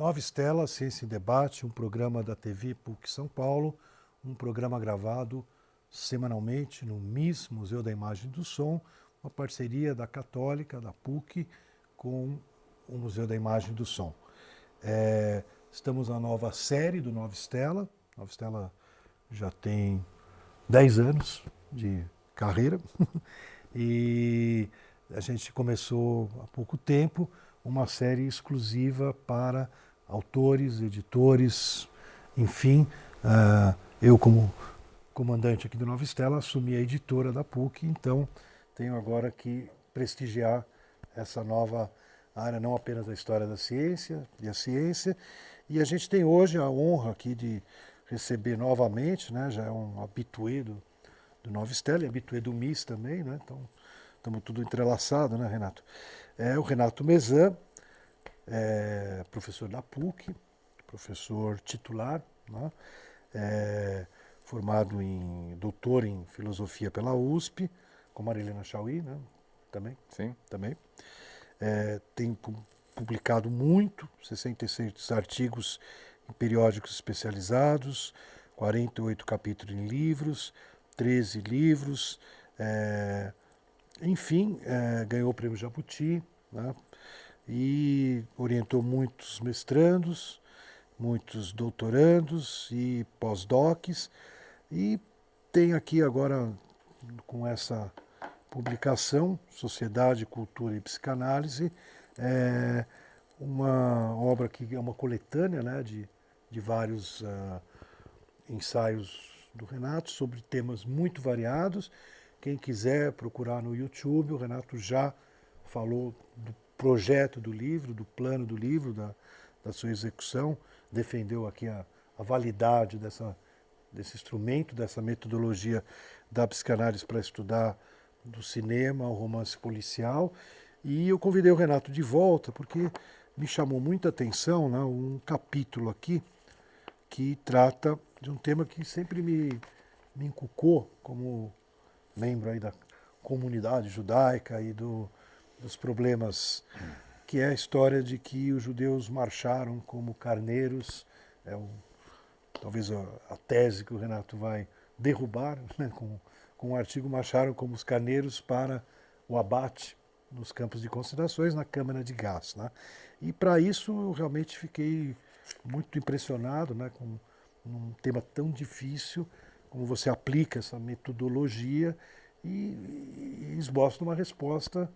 Nova Estela, Ciência em Debate, um programa da TV PUC São Paulo, um programa gravado semanalmente no MIS, Museu da Imagem e do Som, uma parceria da Católica, da PUC, com o Museu da Imagem e do Som. É, estamos na nova série do Nova Estela. Nova Estela já tem 10 anos de carreira e a gente começou há pouco tempo uma série exclusiva para autores, editores, enfim. Uh, eu, como comandante aqui do Nova Estela, assumi a editora da PUC, então tenho agora que prestigiar essa nova área, não apenas da história da ciência e a ciência. E a gente tem hoje a honra aqui de receber novamente, né, já é um habituê do, do Nova Estela e habituê do MIS também, né, então estamos tudo entrelaçado, né, Renato? É o Renato Mezan, é professor da PUC, professor titular, né, é, formado em doutor em filosofia pela USP, com Marilena Chauí, né, também. Sim. Também. É, tem publicado muito, 66 artigos em periódicos especializados, 48 capítulos em livros, 13 livros, é, enfim, é, ganhou o prêmio Jabuti né, e orientou muitos mestrandos, muitos doutorandos e pós-docs e tem aqui agora com essa publicação, Sociedade, Cultura e Psicanálise, é uma obra que é uma coletânea né, de, de vários uh, ensaios do Renato sobre temas muito variados. Quem quiser procurar no YouTube, o Renato já falou do projeto do livro, do plano do livro, da, da sua execução, defendeu aqui a, a validade dessa, desse instrumento, dessa metodologia da psicanálise para estudar do cinema ao romance policial. E eu convidei o Renato de volta porque me chamou muita atenção né, um capítulo aqui que trata de um tema que sempre me, me encucou como membro aí da comunidade judaica e do, dos problemas, que é a história de que os judeus marcharam como carneiros, é talvez a, a tese que o Renato vai derrubar né, com com o artigo marcharam como os carneiros para o abate nos campos de concentrações na Câmara de Gás. Né? E para isso eu realmente fiquei muito impressionado né, com um tema tão difícil, como você aplica essa metodologia e, e esboça uma resposta,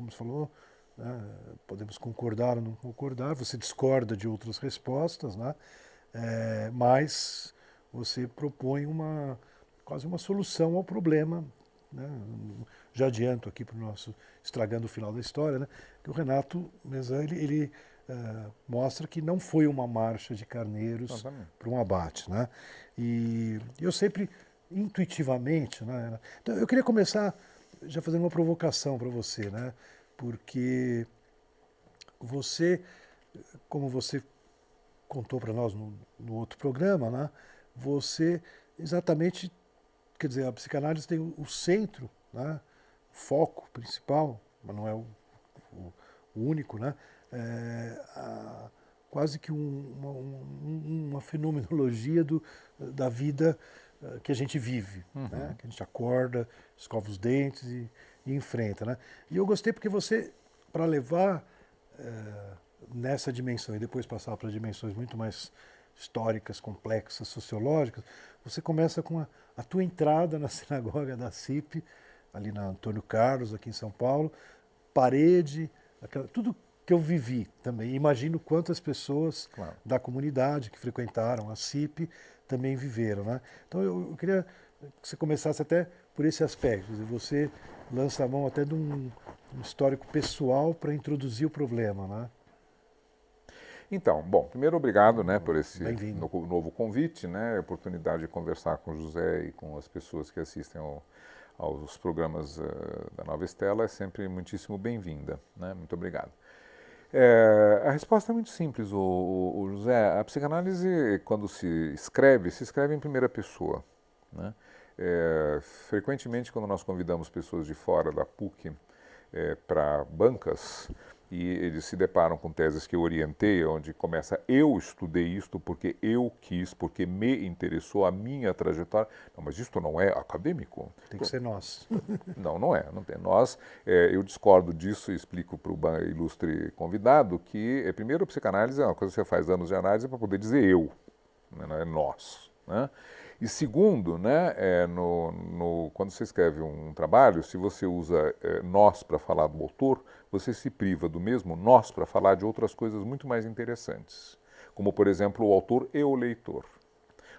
como você falou, né, podemos concordar ou não concordar, você discorda de outras respostas, né, é, mas você propõe uma, quase uma solução ao problema. Né? Já adianto aqui para o nosso, estragando o final da história, né? que o Renato Mezan, ele, ele uh, mostra que não foi uma marcha de carneiros para um abate. Né? E eu sempre, intuitivamente, né? então eu queria começar já fazendo uma provocação para você, né? porque você, como você contou para nós no, no, outro programa, né? você exatamente Quer dizer, a psicanálise tem o, centro, né? o foco principal, mas não é o, o, o único, né? É, a, quase que um, uma, um, uma, fenomenologia do, da vida uh, que a gente vive, uhum. né? que a gente acorda, escova os dentes e, e enfrenta. Né? E eu gostei porque você, para levar uh, nessa dimensão e depois passar para dimensões muito mais históricas, complexas, sociológicas, você começa com a, a tua entrada na sinagoga da CIP, ali na Antônio Carlos, aqui em São Paulo, parede, aquela, tudo que eu vivi também. Imagino quantas pessoas claro. da comunidade que frequentaram a CIP também viveram. Né? Então eu, eu queria que você começasse até por esse aspecto. Você lança a mão até de um, um histórico pessoal para introduzir o problema. Né? Então, bom, primeiro obrigado né, por esse no, novo convite, né, oportunidade de conversar com o José e com as pessoas que assistem ao, aos programas uh, da Nova Estela é sempre muitíssimo bem-vinda. Né? Muito obrigado. É, a resposta é muito simples, o, o, o, José. A psicanálise, quando se escreve, se escreve em primeira pessoa. Né? É, frequentemente, quando nós convidamos pessoas de fora da PUC é, para bancas, e eles se deparam com teses que eu orientei, onde começa eu estudei isto porque eu quis, porque me interessou a minha trajetória. Não, mas isto não é acadêmico. Tem que ser nós. Não, não é. Não tem. Nós, é, eu discordo disso e explico para o ilustre convidado que, é, primeiro, a psicanálise é uma coisa que você faz anos de análise para poder dizer eu, né, não é nós. Né? E segundo, né, é, no, no, quando você escreve um trabalho, se você usa é, nós para falar do autor, você se priva do mesmo nós para falar de outras coisas muito mais interessantes, como, por exemplo, o autor e o leitor.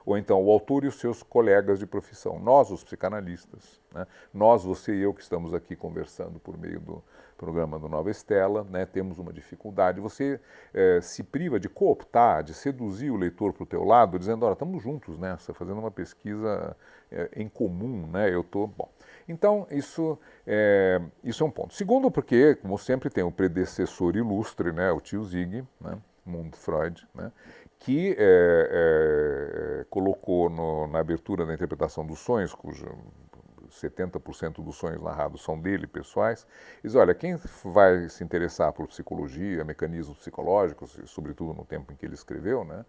Ou então o autor e os seus colegas de profissão, nós, os psicanalistas, né? nós, você e eu que estamos aqui conversando por meio do, programa do Nova Estela, né, temos uma dificuldade. Você é, se priva de cooptar, de seduzir o leitor para o teu lado, dizendo, olha, estamos juntos nessa, fazendo uma pesquisa é, em comum, né? Eu estou. Bom. Então, isso é, isso é um ponto. Segundo, porque, como sempre, tem o predecessor ilustre, né, o tio Zig, né, Freud, né, que colocou no, na abertura da interpretação dos sonhos, cujo 70% dos sonhos narrados são dele, pessoais. Diz, olha, quem vai se interessar por psicologia, mecanismos psicológicos, sobretudo no tempo em que ele escreveu, né,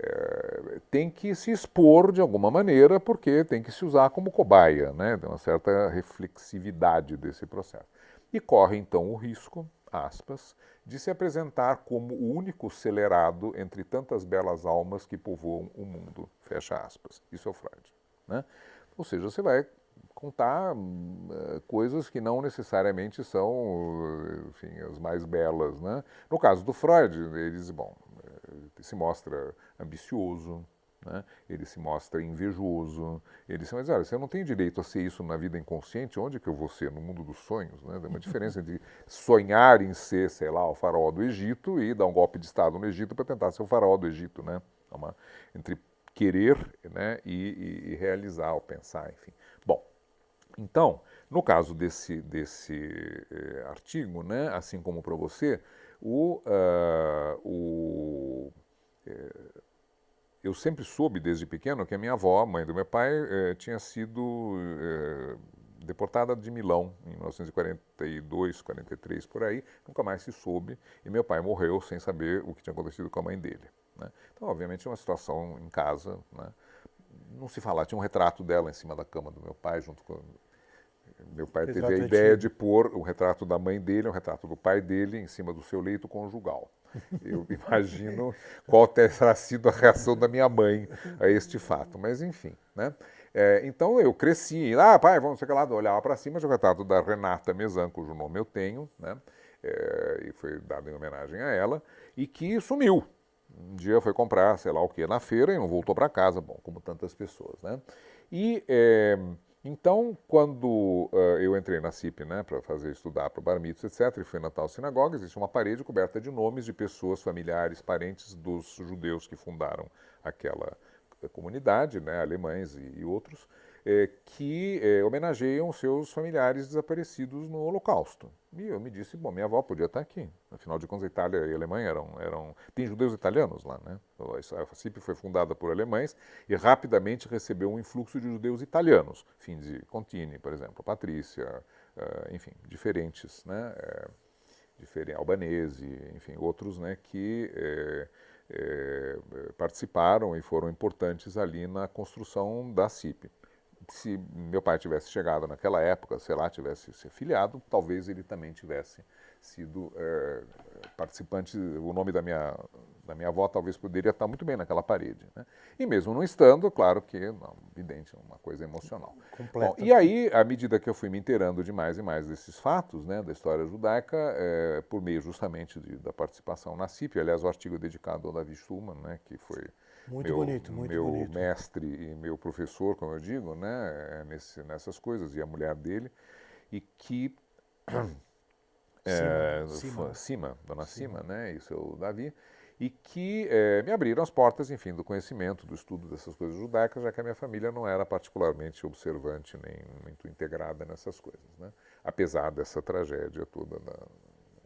é, tem que se expor de alguma maneira, porque tem que se usar como cobaia, né, tem uma certa reflexividade desse processo. E corre então o risco, aspas, de se apresentar como o único acelerado entre tantas belas almas que povoam o mundo, fecha aspas. Isso é o Freud. Né? Ou seja, você vai contar uh, coisas que não necessariamente são, enfim, as mais belas, né? No caso do Freud, ele diz, bom, ele se mostra ambicioso, né? ele se mostra invejoso, ele se mas olha, você não tem direito a ser isso na vida inconsciente, onde que eu vou ser? No mundo dos sonhos, né? Tem uma diferença entre sonhar em ser, sei lá, o faraó do Egito e dar um golpe de Estado no Egito para tentar ser o faraó do Egito, né? É uma, entre querer né, e, e, e realizar, ou pensar, enfim. Então, no caso desse, desse eh, artigo, né, assim como para você, o, uh, o eh, eu sempre soube desde pequeno que a minha avó, mãe do meu pai, eh, tinha sido eh, deportada de Milão em 1942, 43 por aí, nunca mais se soube, e meu pai morreu sem saber o que tinha acontecido com a mãe dele. Né? Então, obviamente, é uma situação em casa, né? não se fala, tinha um retrato dela em cima da cama do meu pai, junto com meu pai teve a ideia de pôr o retrato da mãe dele, o retrato do pai dele, em cima do seu leito conjugal. Eu imagino qual terá sido a reação da minha mãe a este fato. Mas, enfim, né? É, então eu cresci, ah, pai, vamos chegar lá, olhava para cima, o retrato da Renata Mesan, cujo nome eu tenho, né? É, e foi dado em homenagem a ela, e que sumiu. Um dia foi comprar, sei lá o que, na feira e não voltou para casa, bom, como tantas pessoas, né? E é, então, quando uh, eu entrei na CIP né, para fazer estudar para o Bar etc., e fui na tal sinagoga, existe uma parede coberta de nomes de pessoas, familiares, parentes dos judeus que fundaram aquela comunidade, né, alemães e, e outros, é, que é, homenageiam seus familiares desaparecidos no Holocausto. E eu me disse, bom, minha avó podia estar aqui. Afinal de contas, Itália e Alemanha eram, eram... Tem judeus italianos lá, né? A FACIP foi fundada por alemães e rapidamente recebeu um influxo de judeus italianos. Fim de Contini, por exemplo, Patrícia, uh, enfim, diferentes, né? É, diferente, albanese, enfim, outros, né? Que... É, é, participaram e foram importantes ali na construção da CIP se meu pai tivesse chegado naquela época, sei lá, tivesse se filiado, talvez ele também tivesse sido é, participante. O nome da minha, da minha avó talvez poderia estar muito bem naquela parede. Né? E mesmo não estando, claro que, não, evidente, uma coisa emocional. Bom, e aí, à medida que eu fui me inteirando de mais e mais desses fatos, né, da história judaica, é, por meio justamente de, da participação na CIP, aliás, o artigo é dedicado ao Davi Schumann, né, que foi muito meu, bonito, muito meu bonito. mestre e meu professor, como eu digo, né, nesse, nessas coisas, e a mulher dele, e que. É, Cima, Cima, Dona Cima, Cima, né, e seu Davi, e que é, me abriram as portas, enfim, do conhecimento, do estudo dessas coisas judaicas, já que a minha família não era particularmente observante nem muito integrada nessas coisas, né, apesar dessa tragédia toda da,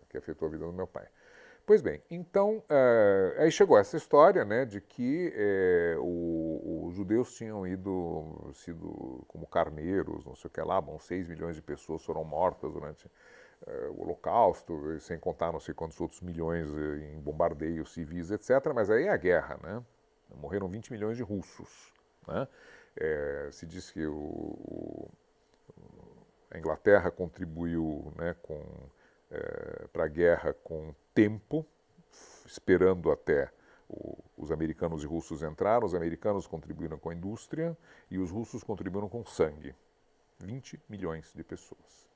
que afetou a vida do meu pai. Pois bem, então, uh, aí chegou essa história né, de que uh, os judeus tinham ido, sido como carneiros, não sei o que lá, bom, 6 milhões de pessoas foram mortas durante é, o Holocausto, sem contar não sei quantos outros milhões em bombardeios civis, etc. Mas aí é a guerra, né? Morreram 20 milhões de russos, né? É, se diz que o, o, a Inglaterra contribuiu né, é, para a guerra com tempo, esperando até o, os americanos e russos entraram, os americanos contribuíram com a indústria e os russos contribuíram com sangue. 20 milhões de pessoas.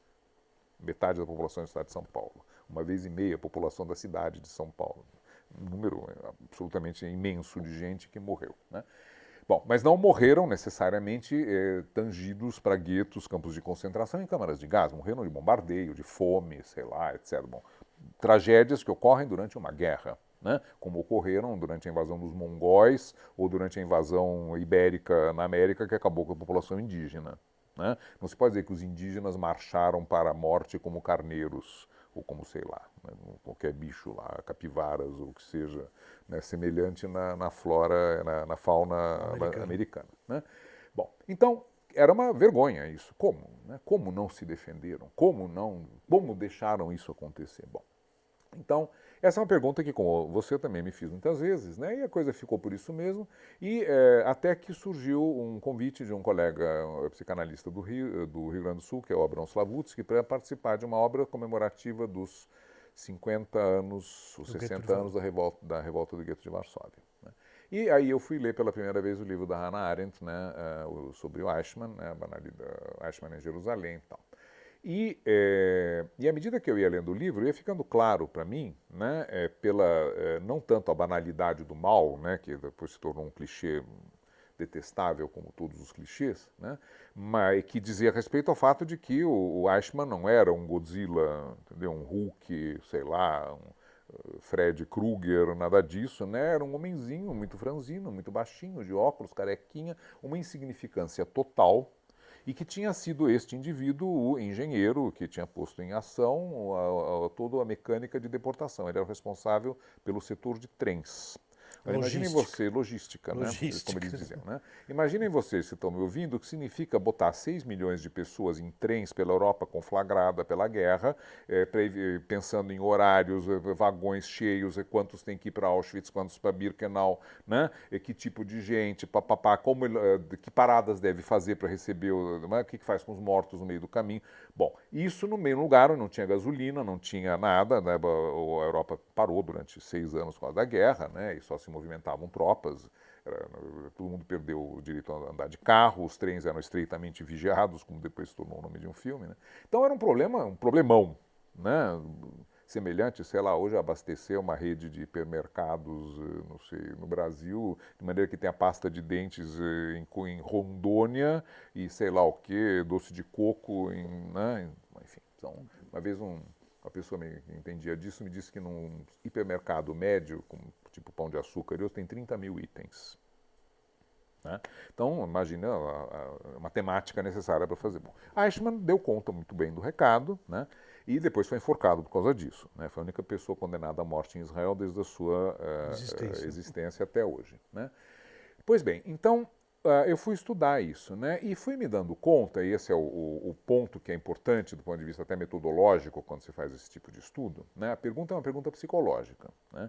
Metade da população do estado de São Paulo. Uma vez e meia a população da cidade de São Paulo. Um número absolutamente imenso de gente que morreu. Né? Bom, mas não morreram necessariamente eh, tangidos para guetos, campos de concentração e câmaras de gás. Morreram de bombardeio, de fome, sei lá, etc. Bom, tragédias que ocorrem durante uma guerra né, como ocorreram durante a invasão dos mongóis ou durante a invasão ibérica na América, que acabou com a população indígena. Né? Não se pode dizer que os indígenas marcharam para a morte como carneiros, ou como, sei lá, né, qualquer bicho lá, capivaras ou o que seja, né, semelhante na, na, flora, na, na fauna americana. americana né? Bom, então era uma vergonha isso. Como? Né? Como não se defenderam? Como não? Como deixaram isso acontecer? Bom, então essa é uma pergunta que, como você também me fiz muitas vezes, né? e a coisa ficou por isso mesmo, e é, até que surgiu um convite de um colega um psicanalista do Rio, do Rio Grande do Sul, que é o Abrão Slavutsky, para participar de uma obra comemorativa dos 50 anos, os 60 anos da revolta, da revolta do gueto de Varsóvia. Né? E aí eu fui ler pela primeira vez o livro da Hannah Arendt, né, uh, sobre o Eichmann, né, a banalidade, Eichmann em Jerusalém e tal. E, é, e à medida que eu ia lendo o livro, ia ficando claro para mim, né, é, pela, é, não tanto a banalidade do mal, né, que depois se tornou um clichê detestável, como todos os clichês, né, mas que dizia respeito ao fato de que o, o não era um Godzilla, entendeu? um Hulk, sei lá, um Fred Krueger, nada disso, né? Era um homenzinho muito franzino, muito baixinho, de óculos, carequinha, uma insignificância total, e que tinha sido este indivíduo o engenheiro que tinha posto em ação a, a, toda a mecânica de deportação. Ele era responsável pelo setor de trens. Imaginem você, logística, logística, né? Como eles diziam, né? Imaginem vocês, se estão me ouvindo, o que significa botar 6 milhões de pessoas em trens pela Europa conflagrada pela guerra, é, pensando em horários, eh, vagões cheios, quantos tem que ir para Auschwitz, quantos para Birkenau, né? E que tipo de gente, papapá, como, que paradas deve fazer para receber, o, né? o que faz com os mortos no meio do caminho. Bom, isso no meio lugar não tinha gasolina, não tinha nada, né? a Europa parou durante seis anos por causa da guerra, né? E só se movimentavam tropas, era, todo mundo perdeu o direito a andar de carro, os trens eram estreitamente vigiados, como depois se tornou o nome de um filme. Né? Então era um problema, um problemão, né? Semelhante, sei lá, hoje abastecer uma rede de hipermercados, eh, não sei, no Brasil, de maneira que tem a pasta de dentes eh, em, em Rondônia e sei lá o que, doce de coco, em, né? enfim. Então, uma vez um, uma pessoa que entendia disso me disse que num hipermercado médio, como tipo pão de açúcar, eu tem 30 mil itens. Né? Então, imagina a, a, a matemática necessária para fazer. Bom, Eichmann deu conta muito bem do recado né? E depois foi enforcado por causa disso. Né? Foi a única pessoa condenada à morte em Israel desde a sua uh, existência. existência. até hoje. Né? Pois bem, então Uh, eu fui estudar isso, né? E fui me dando conta, e esse é o, o, o, ponto que é importante do ponto de vista até metodológico quando se faz esse tipo de estudo, né? A pergunta é uma pergunta psicológica, né?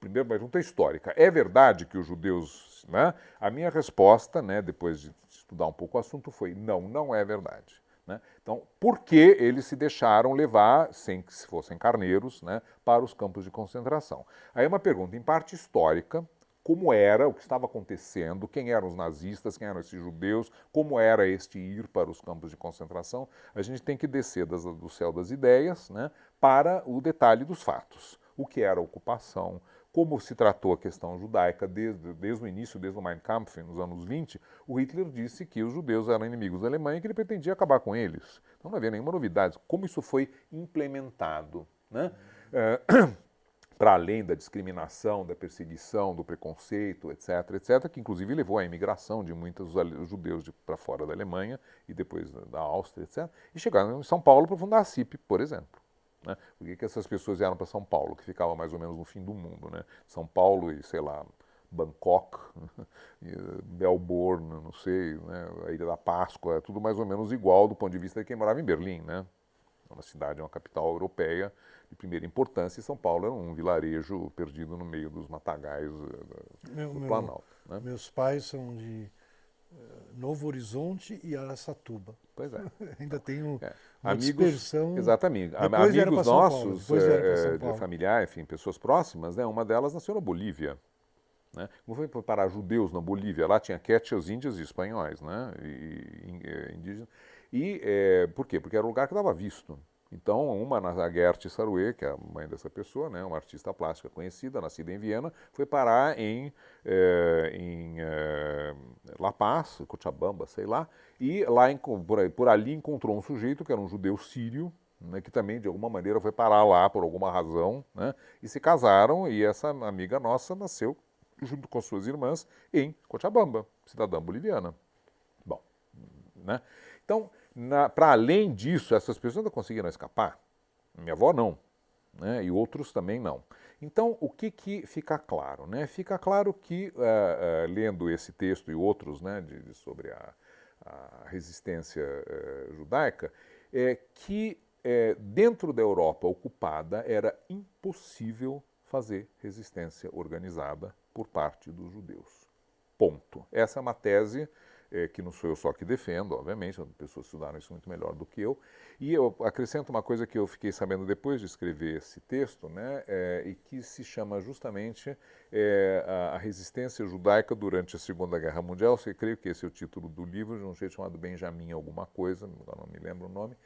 Primeiro, pergunta histórica. É verdade que os judeus, né? A minha resposta, né, depois de estudar um pouco o assunto, foi não, não é verdade. Né? Então, por que eles se deixaram levar, sem que se fossem carneiros, né, para os campos de concentração? Aí é uma pergunta, em parte histórica, como era, o que estava acontecendo, quem eram os nazistas, quem eram esses judeus, como era este ir para os campos de concentração. A gente tem que descer das, do céu das ideias né, para o detalhe dos fatos. O que era a ocupação, como se tratou a questão judaica desde, desde o início, desde o Mein Kampf, nos anos 20, o Hitler disse que os judeus eram inimigos da Alemanha e que ele pretendia acabar com eles. Então não havia nenhuma novidade. Como isso foi implementado? Né? É, para além da discriminação, da perseguição, do preconceito, etc., etc., que inclusive levou à imigração de muitos judeus para fora da Alemanha e depois da Áustria, etc., e chegaram em São Paulo para fundar a CIP, por exemplo. Né? Por que, que essas pessoas vieram para São Paulo, que ficava mais ou menos no fim do mundo? Né? São Paulo e, sei lá, Bangkok, Melbourne, não sei, né? a Ilha da Páscoa, é tudo mais ou menos igual do ponto de vista de quem morava em Berlim, né? uma cidade, uma capital europeia de primeira importância, e São Paulo era um vilarejo perdido no meio dos matagais eh, meu, do Planalto. Né? Meus pais são de Novo Horizonte e Araçatuba. Pois é. Ainda tenho é. uma amigos, dispersão. Exatamente. Depois amigos nossos, é, é, familiares, enfim, pessoas próximas, né? uma delas nasceu na Bolívia. Né? Como foi parar judeus na Bolívia? Lá tinha quechas, índias e espanhóis, né? E, e, eh, indígenas. E é, por quê? Porque era um lugar que dava visto. Então, uma, a Gert Saroué, que é a mãe dessa pessoa, né, uma artista plástica conhecida, nascida em Viena, foi parar em, em La Paz, Cochabamba, sei lá, e lá por, por, ali encontrou um sujeito que era um judeu sírio, né, que também de alguma maneira foi parar lá por alguma razão, né, e se casaram, e essa amiga nossa nasceu junto com suas irmãs em Cochabamba, cidadã boliviana. Bom, né? Então, para além disso, essas pessoas ainda conseguiram escapar. Minha avó não, né? e outros também não. Então, o que, que fica claro? Né? Fica claro que, uh, uh, lendo esse texto e outros né, de, de sobre a, a resistência uh, judaica, é que dentro da Europa ocupada era impossível fazer resistência organizada por parte dos judeus. Ponto. Essa é uma tese é, que não sou eu só que defendo, obviamente, as pessoas estudaram isso muito melhor do que eu. E eu acrescento uma coisa que eu fiquei sabendo depois de escrever esse texto, né, é, e que se chama justamente é, a, resistência judaica durante a Segunda Guerra Mundial. Eu creio que esse é o título do livro, de um jeito chamado Benjamin alguma coisa, não me lembro o nome,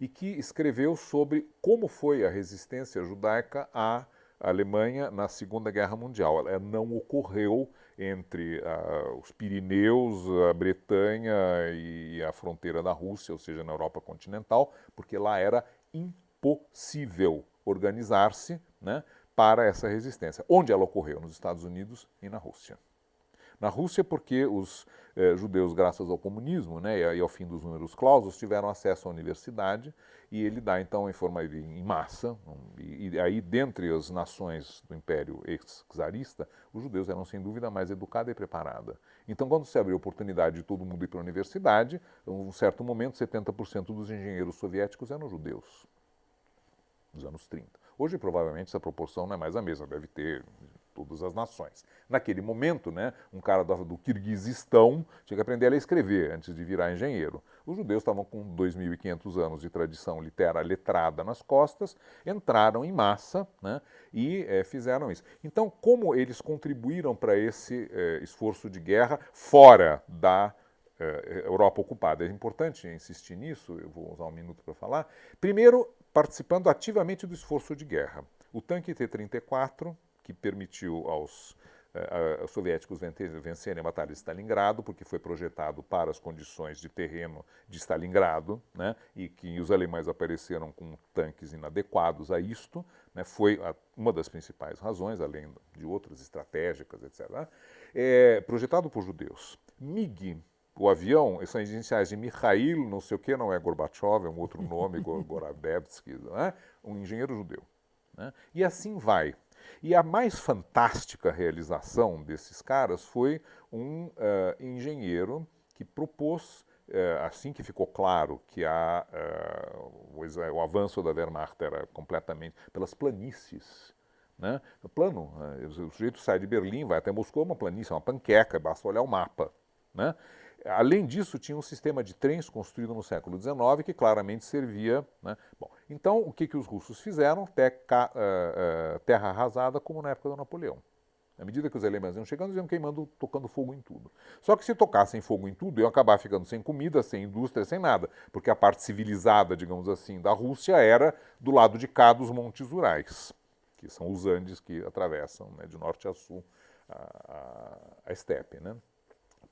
e que escreveu sobre como foi a resistência judaica à Alemanha na Segunda Guerra Mundial. Ela não ocorreu entre uh, os Pirineus, a Bretanha e a fronteira da Rússia, ou seja, na Europa continental, porque lá era impossível organizar-se né, para essa resistência. Onde ela ocorreu? Nos Estados Unidos e na Rússia. Na Rússia, porque os eh, judeus, graças ao comunismo né, e ao fim dos números clausos, tiveram acesso à universidade e ele dá então em forma em massa, e, aí dentre as nações do Império ex-czarista, os judeus eram sem dúvida mais educada e preparada. Então quando se abriu a oportunidade de todo mundo ir para a universidade, em um certo momento 70% dos engenheiros soviéticos eram judeus, nos anos 30. Hoje provavelmente essa proporção não é mais a mesma, deve ter todas as nações. Naquele momento, né, um cara do, do Kirguizistão tinha que aprender a escrever antes de virar engenheiro. Os judeus estavam com 2.500 anos de tradição literária letrada nas costas, entraram em massa né, e é, fizeram isso. Então, como eles contribuíram para esse é, esforço de guerra fora da é, Europa ocupada? É importante insistir nisso, eu vou usar um minuto para falar. Primeiro, participando ativamente do esforço de guerra. O tanque T-34 que permitiu aos uh, soviéticos vencerem a Batalha de Stalingrado, porque foi projetado para as condições de terreno de Stalingrado, né, e que os alemães apareceram com tanques inadequados a isto, né, foi a, uma das principais razões, além de outras estratégicas, etc., é, projetado por judeus. MiG, o avião, são as iniciais de Mikhail, não sei o que, não é Gorbachev, é um outro nome, Goradevsky, né, um engenheiro judeu. Né, e assim vai. E a mais fantástica realização desses caras foi um uh, engenheiro que propôs, uh, assim que ficou claro que a, uh, o, avanço da Wehrmacht era completamente pelas planícies. Né? O plano, o sujeito sai de Berlim, vai até Moscou, uma planície, uma panqueca, basta olhar o mapa. Né? Além disso, tinha um sistema de trens construído no século XIX que claramente servia. Né? Bom, então, o que, que os russos fizeram? Teca, uh, uh, terra arrasada, como na época do Napoleão. À medida que os alemães iam chegando, eles iam queimando, tocando fogo em tudo. Só que se tocassem fogo em tudo, iam acabar ficando sem comida, sem indústria, sem nada. Porque a parte civilizada, digamos assim, da Rússia era do lado de cá dos Montes Urais, que são os Andes que atravessam né, de norte a sul a, a, a estepe. Né?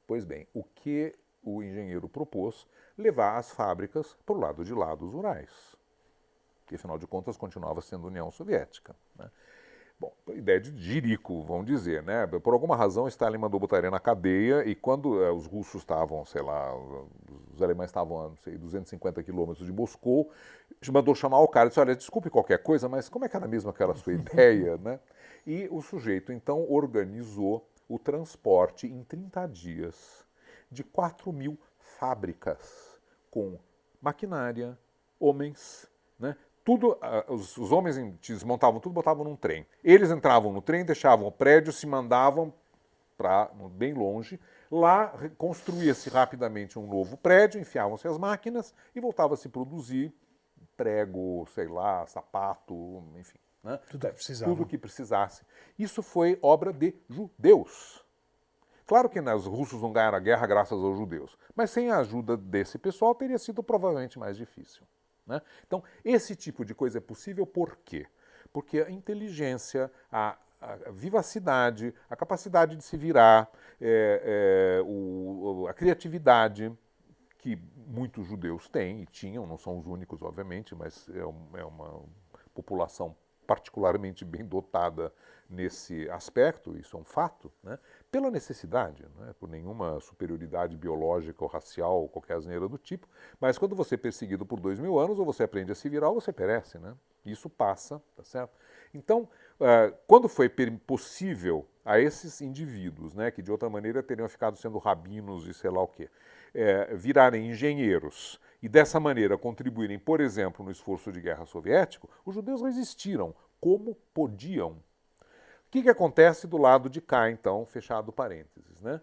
Pois bem, o que o engenheiro propôs? Levar as fábricas para o lado de lá dos Urais, que afinal de contas continuava sendo União Soviética. Né? Bom, ideia de jirico, vamos dizer, né? Por alguma razão, Stalin mandou botar ele na cadeia e quando eh, os russos estavam, sei lá, os alemães estavam a, não sei, 250 quilômetros de Moscou, mandou chamar o cara e disse, olha, desculpe qualquer coisa, mas como é que era mesmo aquela sua ideia, né? E o sujeito, então, organizou o transporte em 30 dias de 4 mil fábricas com maquinária, homens, Né? Tudo, os, os homens desmontavam tudo, botavam num trem. Eles entravam no trem, deixavam o prédio, se mandavam para bem longe. Lá construía-se rapidamente um novo prédio, enfiavam-se as máquinas e voltava a se produzir prego, sei lá, sapato, enfim. Né? Tudo que precisasse. Tudo que precisasse. Isso foi obra de judeus. Claro que os russos não ganharam a guerra graças aos judeus, mas sem a ajuda desse pessoal teria sido provavelmente mais difícil. Né? Então, esse tipo de coisa é possível por quê? Porque a inteligência, a, a vivacidade, a capacidade de se virar, é, é, o, a criatividade que muitos judeus têm e tinham, não são os únicos, obviamente, mas é, é uma população particularmente bem dotada nesse aspecto, isso é um fato, né? pela necessidade, não é por nenhuma superioridade biológica ou racial ou qualquer asneira do tipo, mas quando você é perseguido por dois mil anos, ou você aprende a se virar ou você perece, né? Isso passa, tá certo? Então, uh, quando foi possível a esses indivíduos, né, que de outra maneira teriam ficado sendo rabinos e sei lá o quê, é, virarem engenheiros e dessa maneira contribuírem, por exemplo, no esforço de guerra soviético, os judeus resistiram como podiam. O que, que acontece do lado de cá, então, fechado parênteses, né?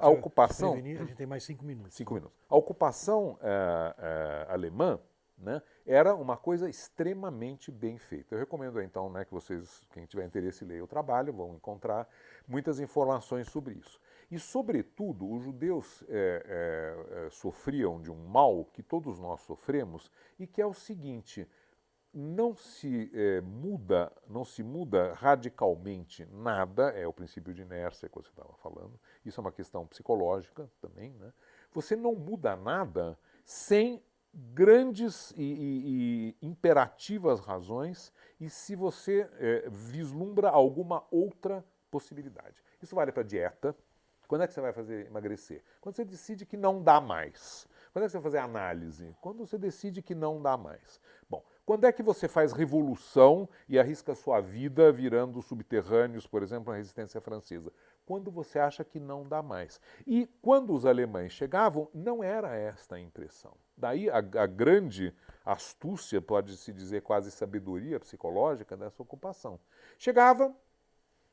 a ocupação. a gente tem mais cinco minutos. Cinco minutos. A ocupação é, é, alemã né, era uma coisa extremamente bem feita. Eu recomendo então né, que vocês, quem tiver interesse, leia o trabalho, vão encontrar muitas informações sobre isso. E, sobretudo, os judeus é, é, é, sofriam de um mal que todos nós sofremos e que é o seguinte: não se é, muda, não se muda radicalmente nada, é o princípio de inércia que você estava falando. Isso é uma questão psicológica também. Né? Você não muda nada sem grandes e, e, e imperativas razões e se você é, vislumbra alguma outra possibilidade. Isso vale para dieta, quando é que você vai fazer emagrecer? Quando você decide que não dá mais. Quando é que você vai fazer análise? Quando você decide que não dá mais. Bom, quando é que você faz revolução e arrisca sua vida virando subterrâneos, por exemplo, na resistência francesa? Quando você acha que não dá mais. E quando os alemães chegavam, não era esta a impressão. Daí a, a grande astúcia, pode-se dizer quase sabedoria psicológica dessa ocupação. Chegava,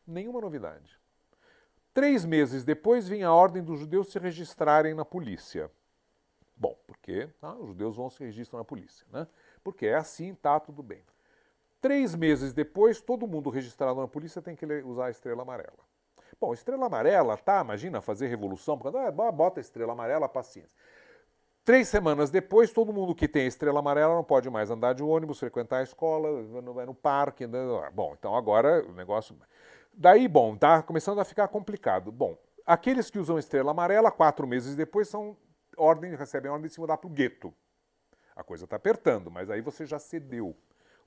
nenhuma novidade. Três meses depois vinha a ordem dos judeus se registrarem na polícia. Bom, porque tá, os judeus vão se registrar na polícia, né? Porque é assim, tá tudo bem. Três meses depois, todo mundo registrado na polícia tem que usar a estrela amarela. Bom, estrela amarela, tá? Imagina fazer revolução, porque, ah, bota a estrela amarela, paciência. Três semanas depois, todo mundo que tem estrela amarela não pode mais andar de ônibus, frequentar a escola, vai no parque. Bom, então agora o negócio. Daí, bom, tá começando a ficar complicado. Bom, aqueles que usam estrela amarela, quatro meses depois, são ordem, recebem ordem de se mudar para o gueto. A coisa está apertando, mas aí você já cedeu.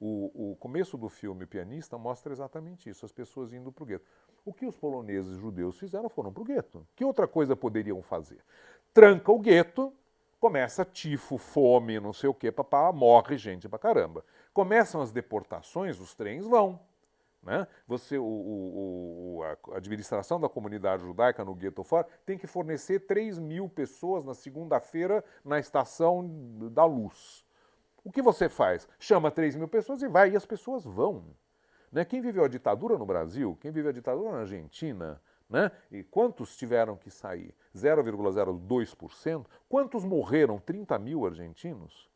O, o, começo do filme Pianista mostra exatamente isso, as pessoas indo para o gueto. O que os poloneses judeus fizeram foram para o gueto. Que outra coisa poderiam fazer? Tranca o gueto, começa tifo, fome, não sei o quê, papá, morre gente pra caramba. Começam as deportações, os trens vão. Né? Você, o, o, a administração da comunidade judaica no gueto fora tem que fornecer 3 mil pessoas na segunda-feira na estação da luz. O que você faz? Chama 3 mil pessoas e vai, e as pessoas vão. Né? Quem viveu a ditadura no Brasil, quem viveu a ditadura na Argentina, né? e quantos tiveram que sair? 0,02%? Quantos morreram? 30 mil argentinos?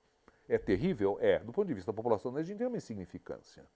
É terrível? É. Do ponto de vista da população da Argentina, é uma insignificância.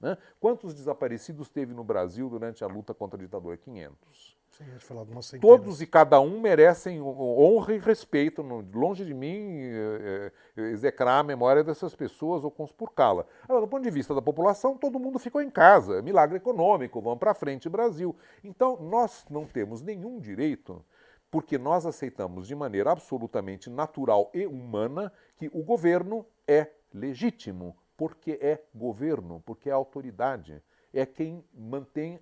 Né? Quantos desaparecidos teve no Brasil durante a luta contra a ditadura? 500. Sim, falar de uma Todos e cada um merecem honra e respeito. Longe de mim é, é, execrar a memória dessas pessoas ou conspurcá-la. Do ponto de vista da população, todo mundo ficou em casa. Milagre econômico, vamos para frente, Brasil. Então, nós não temos nenhum direito porque nós aceitamos de maneira absolutamente natural e humana que o governo é legítimo porque é governo, porque é autoridade, é quem mantém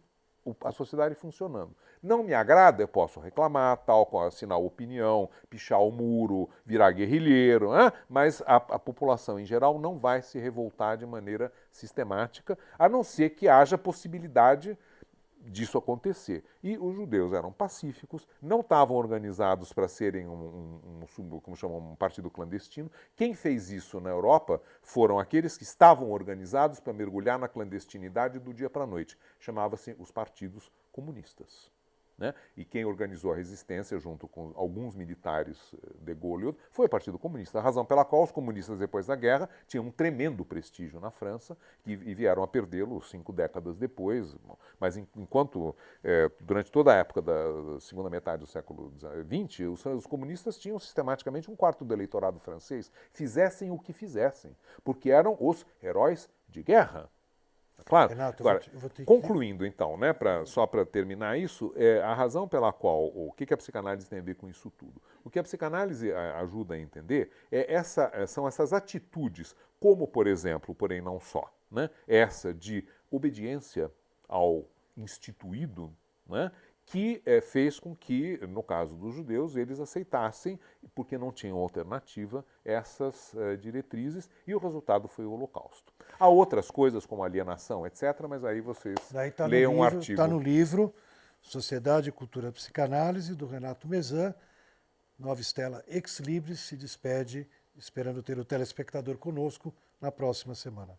a sociedade funcionando. Não me agrada, eu posso reclamar, tal, assinar opinião, pichar o muro, virar guerrilheiro, né? mas a, a, população em geral não vai se revoltar de maneira sistemática, a não ser que haja possibilidade disso acontecer. E os judeus eram pacíficos, não estavam organizados para serem um, um, um, como chamam, um partido clandestino. Quem fez isso na Europa foram aqueles que estavam organizados para mergulhar na clandestinidade do dia para a noite. Chamava-se os partidos comunistas. Né? E quem organizou a resistência, junto com alguns militares eh, de Gaulle, foi o Partido Comunista. A razão pela qual os comunistas, depois da guerra, tinham um tremendo prestígio na França e, vieram a perdê-lo cinco décadas depois. Mas enquanto, é, durante toda a época da segunda metade do século XX, os comunistas tinham sistematicamente um quarto do eleitorado francês, fizessem o que fizessem, porque eram os heróis de guerra. Claro. Renato, Agora, eu vou te, eu vou concluindo que... então, né, pra, só para terminar isso, é a razão pela qual, o que, que a psicanálise tem a ver com isso tudo? O que a psicanálise ajuda a entender é essa, é, são essas atitudes, como, por exemplo, porém não só, né, essa de obediência ao instituído, né, que é, fez com que, no caso dos judeus, eles aceitassem, porque não tinham alternativa, essas é, diretrizes, e o resultado foi o Holocausto. Há outras coisas, como alienação, etc., mas aí vocês Daí tá leiam um artigo. Está no livro Sociedade e Cultura Psicanálise, do Renato Mezan. Nova Estela Ex Libris se despede, esperando ter o telespectador conosco na próxima semana.